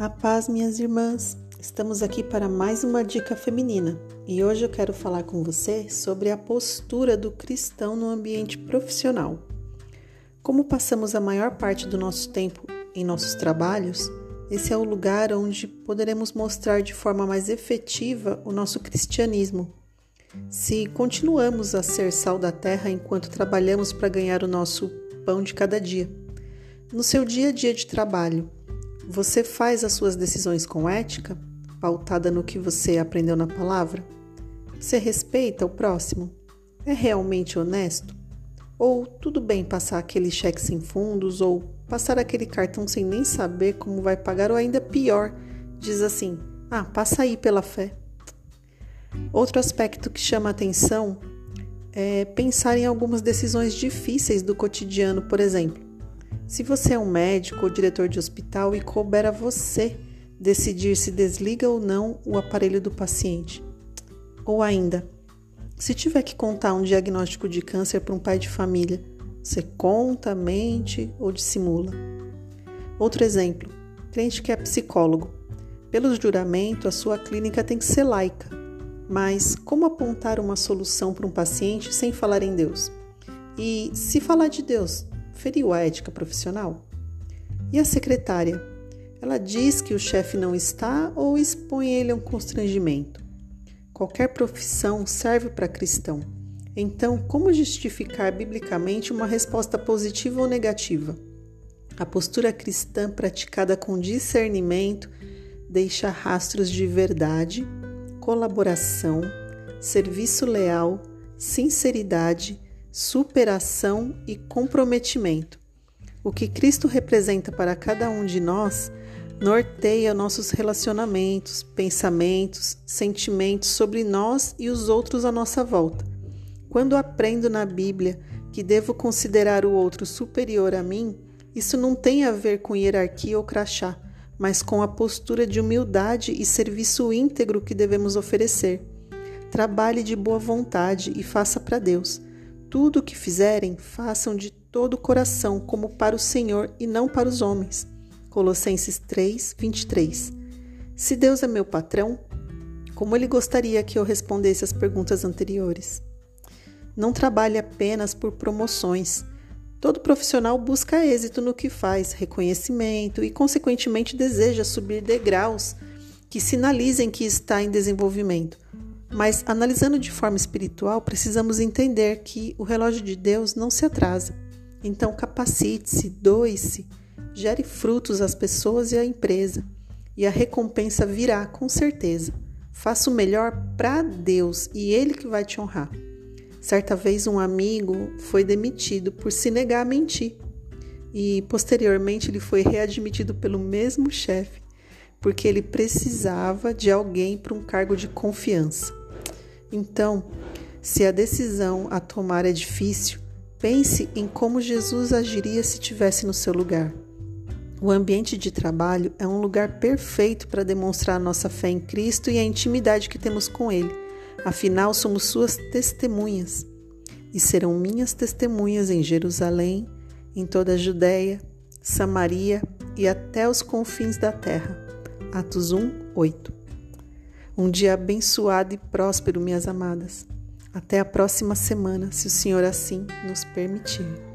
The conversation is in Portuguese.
A paz, minhas irmãs! Estamos aqui para mais uma dica feminina e hoje eu quero falar com você sobre a postura do cristão no ambiente profissional. Como passamos a maior parte do nosso tempo em nossos trabalhos, esse é o lugar onde poderemos mostrar de forma mais efetiva o nosso cristianismo. Se continuamos a ser sal da terra enquanto trabalhamos para ganhar o nosso pão de cada dia. No seu dia a dia de trabalho, você faz as suas decisões com ética, pautada no que você aprendeu na palavra? Você respeita o próximo? É realmente honesto? Ou tudo bem passar aquele cheque sem fundos ou passar aquele cartão sem nem saber como vai pagar ou ainda pior, diz assim: "Ah, passa aí pela fé". Outro aspecto que chama atenção é pensar em algumas decisões difíceis do cotidiano, por exemplo. Se você é um médico ou diretor de hospital e couber a você decidir se desliga ou não o aparelho do paciente. Ou ainda, se tiver que contar um diagnóstico de câncer para um pai de família, você conta, mente ou dissimula? Outro exemplo: cliente que é psicólogo. Pelo juramento, a sua clínica tem que ser laica. Mas como apontar uma solução para um paciente sem falar em Deus? E se falar de Deus, feriu a ética profissional? E a secretária? Ela diz que o chefe não está ou expõe ele a um constrangimento? Qualquer profissão serve para cristão. Então, como justificar biblicamente uma resposta positiva ou negativa? A postura cristã praticada com discernimento deixa rastros de verdade, colaboração, serviço leal, sinceridade, superação e comprometimento. O que Cristo representa para cada um de nós norteia nossos relacionamentos, pensamentos, sentimentos sobre nós e os outros à nossa volta. Quando aprendo na Bíblia que devo considerar o outro superior a mim, isso não tem a ver com hierarquia ou crachá, mas com a postura de humildade e serviço íntegro que devemos oferecer. Trabalhe de boa vontade e faça para Deus tudo o que fizerem, façam de todo o coração, como para o Senhor e não para os homens. Colossenses 3, 23. Se Deus é meu patrão, como ele gostaria que eu respondesse as perguntas anteriores? Não trabalhe apenas por promoções. Todo profissional busca êxito no que faz, reconhecimento e, consequentemente, deseja subir degraus que sinalizem que está em desenvolvimento. Mas, analisando de forma espiritual, precisamos entender que o relógio de Deus não se atrasa. Então, capacite-se, doe-se, gere frutos às pessoas e à empresa, e a recompensa virá com certeza. Faça o melhor para Deus e Ele que vai te honrar. Certa vez, um amigo foi demitido por se negar a mentir, e posteriormente ele foi readmitido pelo mesmo chefe, porque ele precisava de alguém para um cargo de confiança. Então, se a decisão a tomar é difícil, pense em como Jesus agiria se estivesse no seu lugar. O ambiente de trabalho é um lugar perfeito para demonstrar nossa fé em Cristo e a intimidade que temos com Ele. Afinal, somos Suas testemunhas e serão minhas testemunhas em Jerusalém, em toda a Judéia, Samaria e até os confins da terra. Atos 1, 8. Um dia abençoado e próspero, minhas amadas. Até a próxima semana, se o Senhor assim nos permitir.